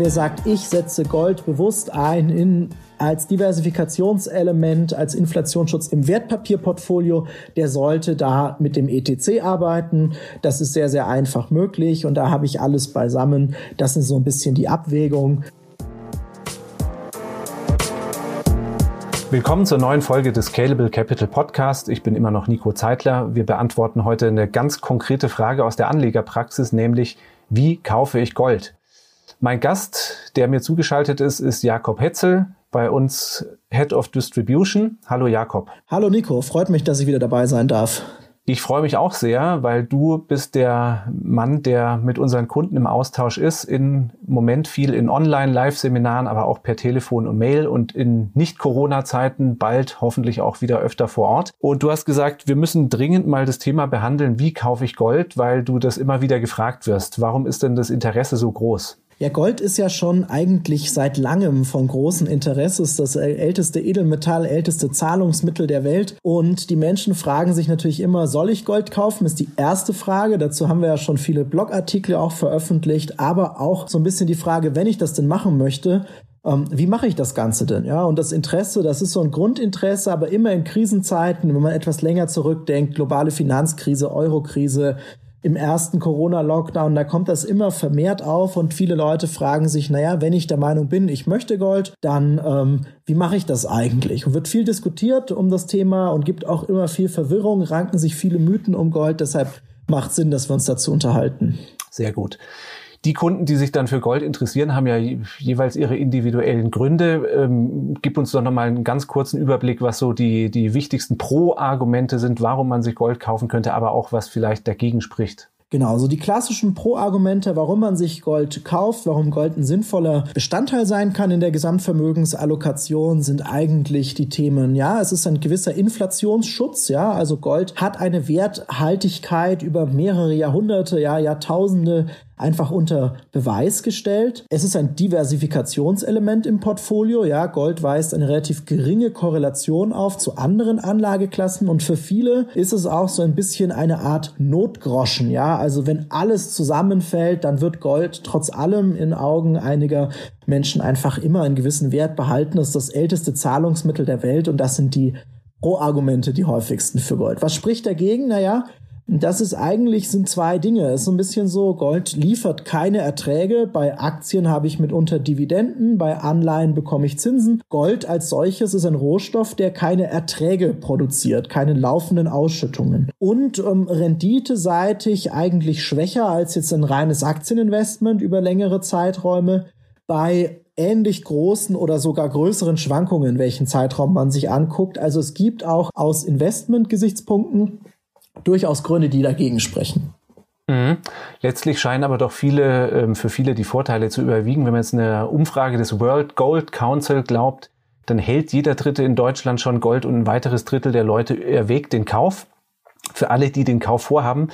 Wer sagt, ich setze Gold bewusst ein in als Diversifikationselement, als Inflationsschutz im Wertpapierportfolio, der sollte da mit dem ETC arbeiten. Das ist sehr, sehr einfach möglich und da habe ich alles beisammen. Das ist so ein bisschen die Abwägung. Willkommen zur neuen Folge des Scalable Capital Podcast. Ich bin immer noch Nico Zeitler. Wir beantworten heute eine ganz konkrete Frage aus der Anlegerpraxis, nämlich wie kaufe ich Gold? Mein Gast, der mir zugeschaltet ist, ist Jakob Hetzel, bei uns Head of Distribution. Hallo Jakob. Hallo Nico, freut mich, dass ich wieder dabei sein darf. Ich freue mich auch sehr, weil du bist der Mann, der mit unseren Kunden im Austausch ist. Im Moment viel in Online-Live-Seminaren, aber auch per Telefon und Mail und in Nicht-Corona-Zeiten bald hoffentlich auch wieder öfter vor Ort. Und du hast gesagt, wir müssen dringend mal das Thema behandeln, wie kaufe ich Gold, weil du das immer wieder gefragt wirst. Warum ist denn das Interesse so groß? Ja, Gold ist ja schon eigentlich seit langem von großem Interesse. Es ist das älteste Edelmetall, älteste Zahlungsmittel der Welt. Und die Menschen fragen sich natürlich immer, soll ich Gold kaufen? Ist die erste Frage. Dazu haben wir ja schon viele Blogartikel auch veröffentlicht. Aber auch so ein bisschen die Frage, wenn ich das denn machen möchte, ähm, wie mache ich das Ganze denn? Ja, und das Interesse, das ist so ein Grundinteresse, aber immer in Krisenzeiten, wenn man etwas länger zurückdenkt, globale Finanzkrise, Eurokrise, im ersten Corona-Lockdown, da kommt das immer vermehrt auf und viele Leute fragen sich, naja, wenn ich der Meinung bin, ich möchte Gold, dann ähm, wie mache ich das eigentlich? Und wird viel diskutiert um das Thema und gibt auch immer viel Verwirrung, ranken sich viele Mythen um Gold, deshalb macht Sinn, dass wir uns dazu unterhalten. Sehr gut. Die Kunden, die sich dann für Gold interessieren, haben ja jeweils ihre individuellen Gründe. Ähm, gib uns doch nochmal einen ganz kurzen Überblick, was so die, die wichtigsten Pro-Argumente sind, warum man sich Gold kaufen könnte, aber auch was vielleicht dagegen spricht. Genau, so die klassischen Pro-Argumente, warum man sich Gold kauft, warum Gold ein sinnvoller Bestandteil sein kann in der Gesamtvermögensallokation, sind eigentlich die Themen, ja, es ist ein gewisser Inflationsschutz, ja, also Gold hat eine Werthaltigkeit über mehrere Jahrhunderte, ja, Jahrtausende einfach unter Beweis gestellt. Es ist ein Diversifikationselement im Portfolio. Ja, Gold weist eine relativ geringe Korrelation auf zu anderen Anlageklassen und für viele ist es auch so ein bisschen eine Art Notgroschen. Ja, also wenn alles zusammenfällt, dann wird Gold trotz allem in Augen einiger Menschen einfach immer einen gewissen Wert behalten. Das ist das älteste Zahlungsmittel der Welt und das sind die Pro-Argumente, die häufigsten für Gold. Was spricht dagegen? Naja, das ist eigentlich, sind zwei Dinge. Es ist so ein bisschen so, Gold liefert keine Erträge. Bei Aktien habe ich mitunter Dividenden, bei Anleihen bekomme ich Zinsen. Gold als solches ist ein Rohstoff, der keine Erträge produziert, keine laufenden Ausschüttungen. Und ähm, renditeseitig eigentlich schwächer als jetzt ein reines Aktieninvestment über längere Zeiträume. Bei ähnlich großen oder sogar größeren Schwankungen, welchen Zeitraum man sich anguckt. Also es gibt auch aus Investment-Gesichtspunkten durchaus Gründe, die dagegen sprechen. Mhm. Letztlich scheinen aber doch viele, ähm, für viele die Vorteile zu überwiegen. Wenn man jetzt eine Umfrage des World Gold Council glaubt, dann hält jeder Dritte in Deutschland schon Gold und ein weiteres Drittel der Leute erwägt den Kauf. Für alle, die den Kauf vorhaben,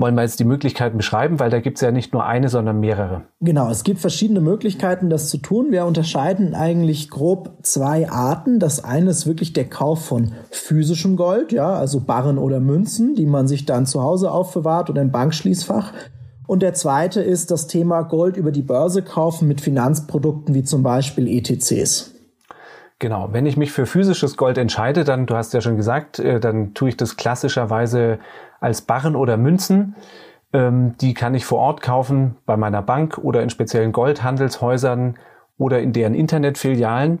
wollen wir jetzt die Möglichkeiten beschreiben, weil da gibt es ja nicht nur eine, sondern mehrere. Genau, es gibt verschiedene Möglichkeiten, das zu tun. Wir unterscheiden eigentlich grob zwei Arten. Das eine ist wirklich der Kauf von physischem Gold, ja, also Barren oder Münzen, die man sich dann zu Hause aufbewahrt oder im Bankschließfach. Und der zweite ist das Thema Gold über die Börse kaufen mit Finanzprodukten wie zum Beispiel ETCs. Genau, wenn ich mich für physisches Gold entscheide, dann, du hast ja schon gesagt, äh, dann tue ich das klassischerweise als Barren oder Münzen. Ähm, die kann ich vor Ort kaufen bei meiner Bank oder in speziellen Goldhandelshäusern oder in deren Internetfilialen.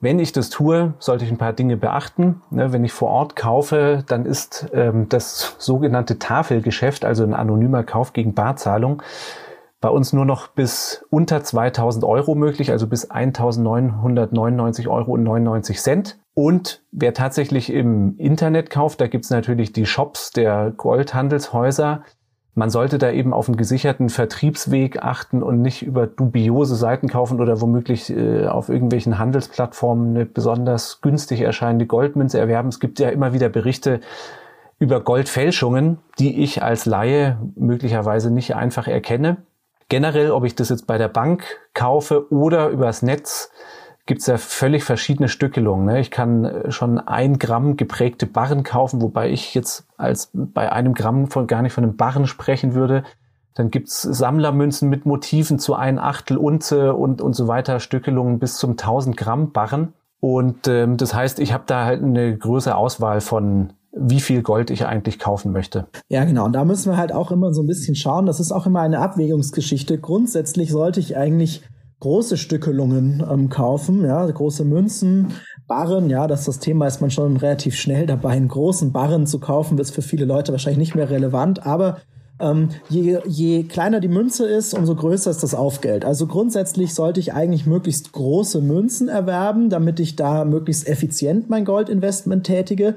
Wenn ich das tue, sollte ich ein paar Dinge beachten. Ne, wenn ich vor Ort kaufe, dann ist ähm, das sogenannte Tafelgeschäft, also ein anonymer Kauf gegen Barzahlung, bei uns nur noch bis unter 2000 Euro möglich, also bis 1999 Euro und 99 Cent. Und wer tatsächlich im Internet kauft, da gibt's natürlich die Shops der Goldhandelshäuser. Man sollte da eben auf einen gesicherten Vertriebsweg achten und nicht über dubiose Seiten kaufen oder womöglich äh, auf irgendwelchen Handelsplattformen eine besonders günstig erscheinende Goldmünze erwerben. Es gibt ja immer wieder Berichte über Goldfälschungen, die ich als Laie möglicherweise nicht einfach erkenne. Generell, ob ich das jetzt bei der Bank kaufe oder übers Netz, gibt es ja völlig verschiedene Stückelungen. Ne? Ich kann äh, schon ein Gramm geprägte Barren kaufen, wobei ich jetzt als bei einem Gramm von gar nicht von einem Barren sprechen würde. Dann gibt's Sammlermünzen mit Motiven zu ein Achtel Unze und, und so weiter, Stückelungen bis zum 1000 Gramm Barren. Und ähm, das heißt, ich habe da halt eine größere Auswahl von wie viel Gold ich eigentlich kaufen möchte. Ja, genau. Und da müssen wir halt auch immer so ein bisschen schauen. Das ist auch immer eine Abwägungsgeschichte. Grundsätzlich sollte ich eigentlich große Stückelungen ähm, kaufen, ja, große Münzen, Barren, ja, das das Thema ist man schon relativ schnell dabei, einen großen Barren zu kaufen, ist für viele Leute wahrscheinlich nicht mehr relevant, aber ähm, je, je kleiner die Münze ist, umso größer ist das Aufgeld. Also grundsätzlich sollte ich eigentlich möglichst große Münzen erwerben, damit ich da möglichst effizient mein Goldinvestment tätige.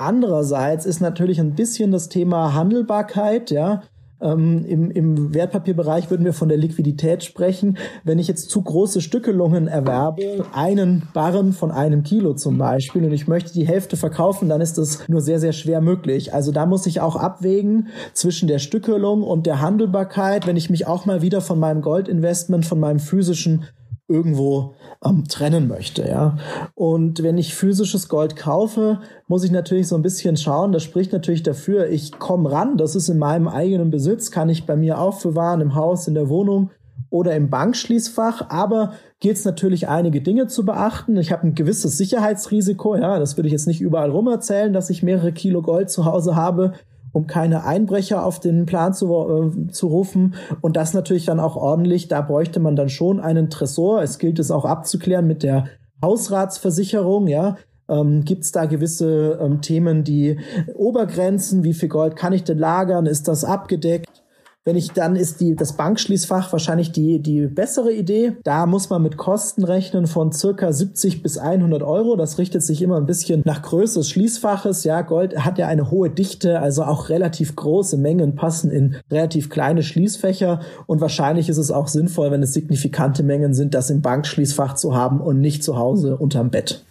Andererseits ist natürlich ein bisschen das Thema Handelbarkeit, ja. Ähm, im, Im Wertpapierbereich würden wir von der Liquidität sprechen. Wenn ich jetzt zu große Stückelungen erwerbe, einen Barren von einem Kilo zum Beispiel, und ich möchte die Hälfte verkaufen, dann ist das nur sehr, sehr schwer möglich. Also da muss ich auch abwägen zwischen der Stückelung und der Handelbarkeit, wenn ich mich auch mal wieder von meinem Goldinvestment, von meinem physischen irgendwo ähm, trennen möchte, ja. Und wenn ich physisches Gold kaufe, muss ich natürlich so ein bisschen schauen. Das spricht natürlich dafür, ich komme ran. Das ist in meinem eigenen Besitz, kann ich bei mir aufbewahren, im Haus, in der Wohnung oder im Bankschließfach. Aber gilt es natürlich einige Dinge zu beachten. Ich habe ein gewisses Sicherheitsrisiko, ja. Das würde ich jetzt nicht überall rum erzählen, dass ich mehrere Kilo Gold zu Hause habe um keine Einbrecher auf den Plan zu, äh, zu rufen. Und das natürlich dann auch ordentlich. Da bräuchte man dann schon einen Tresor. Es gilt es auch abzuklären mit der Hausratsversicherung, ja. Ähm, Gibt es da gewisse ähm, Themen, die Obergrenzen, wie viel Gold kann ich denn lagern, ist das abgedeckt? Wenn ich dann ist die, das Bankschließfach wahrscheinlich die, die bessere Idee. Da muss man mit Kosten rechnen von circa 70 bis 100 Euro. Das richtet sich immer ein bisschen nach Größe des Schließfaches. Ja, Gold hat ja eine hohe Dichte, also auch relativ große Mengen passen in relativ kleine Schließfächer. Und wahrscheinlich ist es auch sinnvoll, wenn es signifikante Mengen sind, das im Bankschließfach zu haben und nicht zu Hause unterm Bett.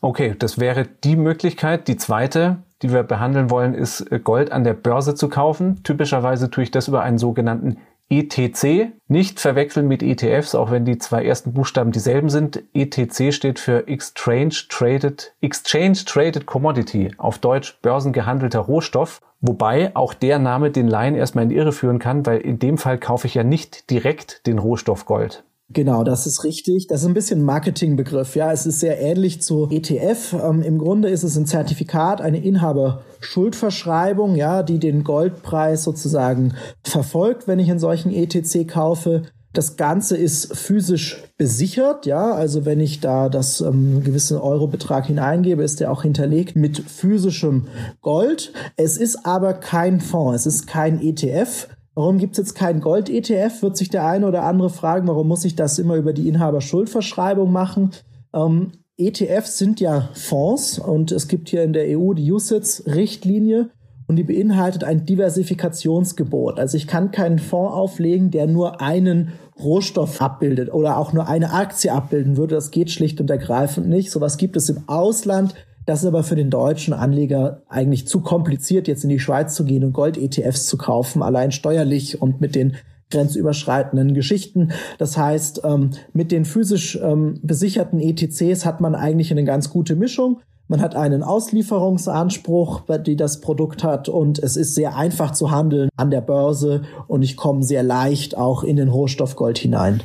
Okay, das wäre die Möglichkeit. Die zweite, die wir behandeln wollen, ist äh, Gold an der Börse zu kaufen. Typischerweise tue ich das über einen sogenannten ETC. Nicht verwechseln mit ETFs, auch wenn die zwei ersten Buchstaben dieselben sind. ETC steht für Exchange Traded, Exchange Traded Commodity, auf Deutsch börsengehandelter Rohstoff. Wobei auch der Name den Laien erstmal in die Irre führen kann, weil in dem Fall kaufe ich ja nicht direkt den Rohstoff Gold. Genau, das ist richtig. Das ist ein bisschen Marketingbegriff. Ja, es ist sehr ähnlich zu ETF. Ähm, Im Grunde ist es ein Zertifikat, eine Inhaberschuldverschreibung, ja, die den Goldpreis sozusagen verfolgt, wenn ich in solchen ETC kaufe. Das Ganze ist physisch besichert, ja, also wenn ich da das ähm, gewisse Eurobetrag hineingebe, ist der auch hinterlegt mit physischem Gold. Es ist aber kein Fonds, es ist kein ETF, Warum gibt es jetzt keinen Gold-ETF? Wird sich der eine oder andere fragen, warum muss ich das immer über die Inhaberschuldverschreibung machen? Ähm, ETFs sind ja Fonds und es gibt hier in der EU die USITS-Richtlinie und die beinhaltet ein Diversifikationsgebot. Also ich kann keinen Fonds auflegen, der nur einen Rohstoff abbildet oder auch nur eine Aktie abbilden würde. Das geht schlicht und ergreifend nicht. Sowas gibt es im Ausland. Das ist aber für den deutschen Anleger eigentlich zu kompliziert, jetzt in die Schweiz zu gehen und Gold-ETFs zu kaufen, allein steuerlich und mit den grenzüberschreitenden Geschichten. Das heißt, ähm, mit den physisch ähm, besicherten ETCs hat man eigentlich eine ganz gute Mischung. Man hat einen Auslieferungsanspruch, die das Produkt hat und es ist sehr einfach zu handeln an der Börse und ich komme sehr leicht auch in den Rohstoff Gold hinein.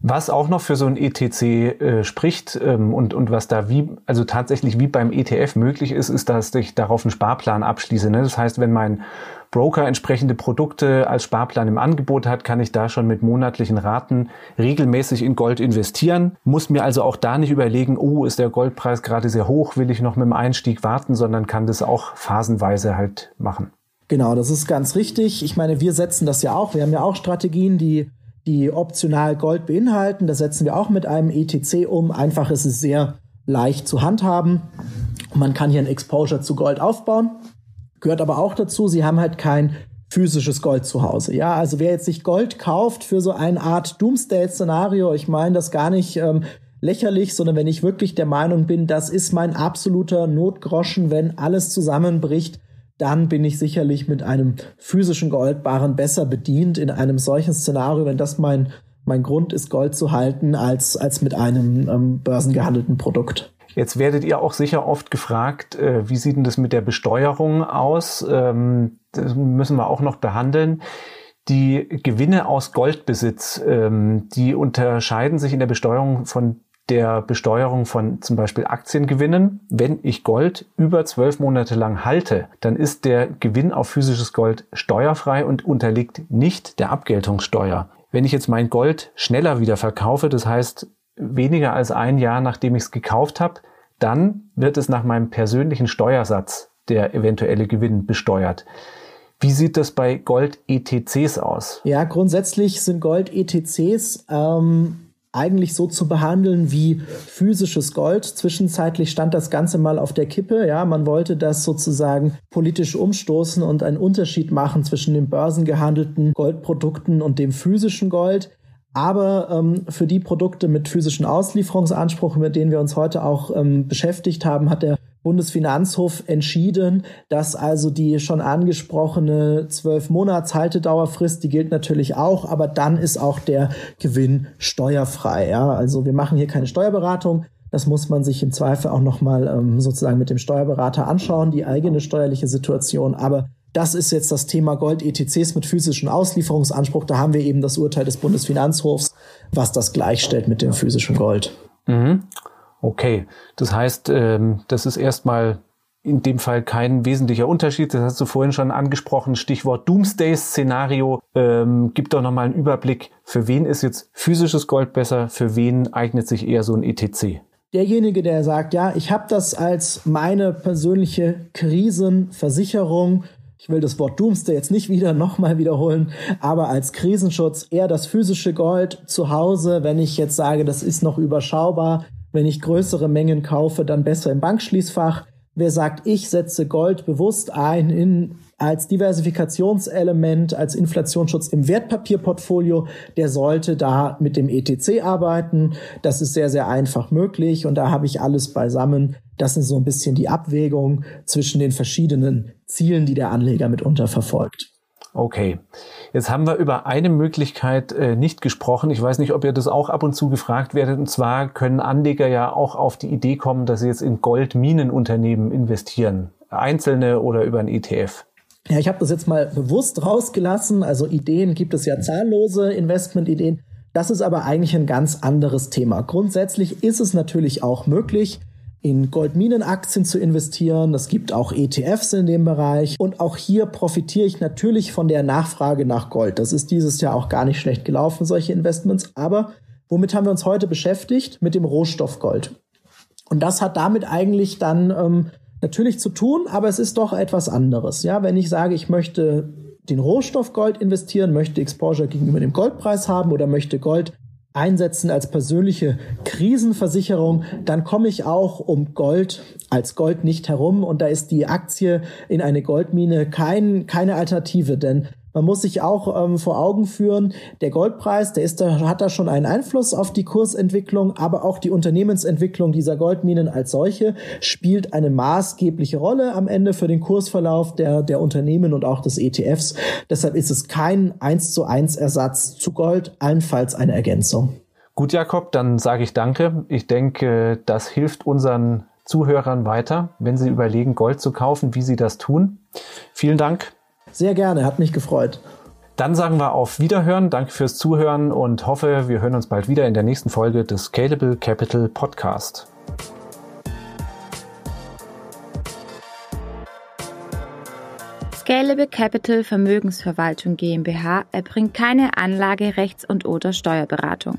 Was auch noch für so ein ETC äh, spricht ähm, und, und was da wie, also tatsächlich wie beim ETF möglich ist, ist, dass ich darauf einen Sparplan abschließe. Ne? Das heißt, wenn mein Broker entsprechende Produkte als Sparplan im Angebot hat, kann ich da schon mit monatlichen Raten regelmäßig in Gold investieren. Muss mir also auch da nicht überlegen, oh, ist der Goldpreis gerade sehr hoch, will ich noch mit dem Einstieg warten, sondern kann das auch phasenweise halt machen. Genau, das ist ganz richtig. Ich meine, wir setzen das ja auch. Wir haben ja auch Strategien, die die optional Gold beinhalten. Das setzen wir auch mit einem ETC um. Einfach ist es sehr leicht zu handhaben. Man kann hier ein Exposure zu Gold aufbauen. Gehört aber auch dazu, sie haben halt kein physisches Gold zu Hause. Ja, also wer jetzt sich Gold kauft für so eine Art Doomsday-Szenario, ich meine das gar nicht ähm, lächerlich, sondern wenn ich wirklich der Meinung bin, das ist mein absoluter Notgroschen, wenn alles zusammenbricht, dann bin ich sicherlich mit einem physischen Goldbarren besser bedient in einem solchen Szenario, wenn das mein, mein Grund ist, Gold zu halten, als, als mit einem ähm, börsengehandelten Produkt. Jetzt werdet ihr auch sicher oft gefragt, äh, wie sieht denn das mit der Besteuerung aus? Ähm, das müssen wir auch noch behandeln. Die Gewinne aus Goldbesitz, ähm, die unterscheiden sich in der Besteuerung von der Besteuerung von zum Beispiel Aktiengewinnen. Wenn ich Gold über zwölf Monate lang halte, dann ist der Gewinn auf physisches Gold steuerfrei und unterliegt nicht der Abgeltungssteuer. Wenn ich jetzt mein Gold schneller wieder verkaufe, das heißt weniger als ein Jahr nachdem ich es gekauft habe, dann wird es nach meinem persönlichen Steuersatz der eventuelle Gewinn besteuert. Wie sieht das bei Gold-ETCs aus? Ja, grundsätzlich sind Gold-ETCs ähm, eigentlich so zu behandeln wie physisches Gold. Zwischenzeitlich stand das Ganze mal auf der Kippe. Ja, man wollte das sozusagen politisch umstoßen und einen Unterschied machen zwischen den börsengehandelten Goldprodukten und dem physischen Gold. Aber ähm, für die Produkte mit physischen Auslieferungsanspruch, mit denen wir uns heute auch ähm, beschäftigt haben, hat der Bundesfinanzhof entschieden, dass also die schon angesprochene zwölf Monats Haltedauerfrist, die gilt natürlich auch, aber dann ist auch der Gewinn steuerfrei. Ja, also wir machen hier keine Steuerberatung. Das muss man sich im Zweifel auch nochmal ähm, sozusagen mit dem Steuerberater anschauen, die eigene steuerliche Situation. Aber das ist jetzt das Thema Gold-ETCs mit physischen Auslieferungsanspruch. Da haben wir eben das Urteil des Bundesfinanzhofs, was das gleichstellt mit dem physischen Gold. Mhm. Okay, das heißt, ähm, das ist erstmal in dem Fall kein wesentlicher Unterschied. Das hast du vorhin schon angesprochen. Stichwort Doomsday-Szenario. Ähm, gib doch nochmal einen Überblick. Für wen ist jetzt physisches Gold besser? Für wen eignet sich eher so ein ETC? Derjenige, der sagt, ja, ich habe das als meine persönliche Krisenversicherung. Ich will das Wort Doomsday jetzt nicht wieder nochmal wiederholen, aber als Krisenschutz eher das physische Gold zu Hause, wenn ich jetzt sage, das ist noch überschaubar, wenn ich größere Mengen kaufe, dann besser im Bankschließfach. Wer sagt, ich setze Gold bewusst ein in, als Diversifikationselement, als Inflationsschutz im Wertpapierportfolio, der sollte da mit dem ETC arbeiten. Das ist sehr, sehr einfach möglich und da habe ich alles beisammen. Das ist so ein bisschen die Abwägung zwischen den verschiedenen Zielen, die der Anleger mitunter verfolgt. Okay. Jetzt haben wir über eine Möglichkeit äh, nicht gesprochen. Ich weiß nicht, ob ihr das auch ab und zu gefragt werdet. Und zwar können Anleger ja auch auf die Idee kommen, dass sie jetzt in Goldminenunternehmen investieren. Einzelne oder über ein ETF. Ja, ich habe das jetzt mal bewusst rausgelassen. Also Ideen gibt es ja zahllose Investmentideen. Das ist aber eigentlich ein ganz anderes Thema. Grundsätzlich ist es natürlich auch möglich, in Goldminenaktien zu investieren. Es gibt auch ETFs in dem Bereich. Und auch hier profitiere ich natürlich von der Nachfrage nach Gold. Das ist dieses Jahr auch gar nicht schlecht gelaufen, solche Investments. Aber womit haben wir uns heute beschäftigt? Mit dem Rohstoff Gold. Und das hat damit eigentlich dann ähm, natürlich zu tun, aber es ist doch etwas anderes. Ja, wenn ich sage, ich möchte den Rohstoff Gold investieren, möchte Exposure gegenüber dem Goldpreis haben oder möchte Gold einsetzen als persönliche Krisenversicherung, dann komme ich auch um Gold als Gold nicht herum. Und da ist die Aktie in eine Goldmine kein, keine Alternative, denn man muss sich auch ähm, vor Augen führen, der Goldpreis, der ist da, hat da schon einen Einfluss auf die Kursentwicklung, aber auch die Unternehmensentwicklung dieser Goldminen als solche spielt eine maßgebliche Rolle am Ende für den Kursverlauf der, der Unternehmen und auch des ETFs. Deshalb ist es kein eins zu eins Ersatz zu Gold, allenfalls eine Ergänzung. Gut, Jakob, dann sage ich danke. Ich denke, das hilft unseren Zuhörern weiter, wenn sie überlegen, Gold zu kaufen, wie sie das tun. Vielen Dank. Sehr gerne, hat mich gefreut. Dann sagen wir auf Wiederhören, danke fürs Zuhören und hoffe, wir hören uns bald wieder in der nächsten Folge des Scalable Capital Podcast. Scalable Capital Vermögensverwaltung GmbH erbringt keine Anlage, Rechts- und oder Steuerberatung.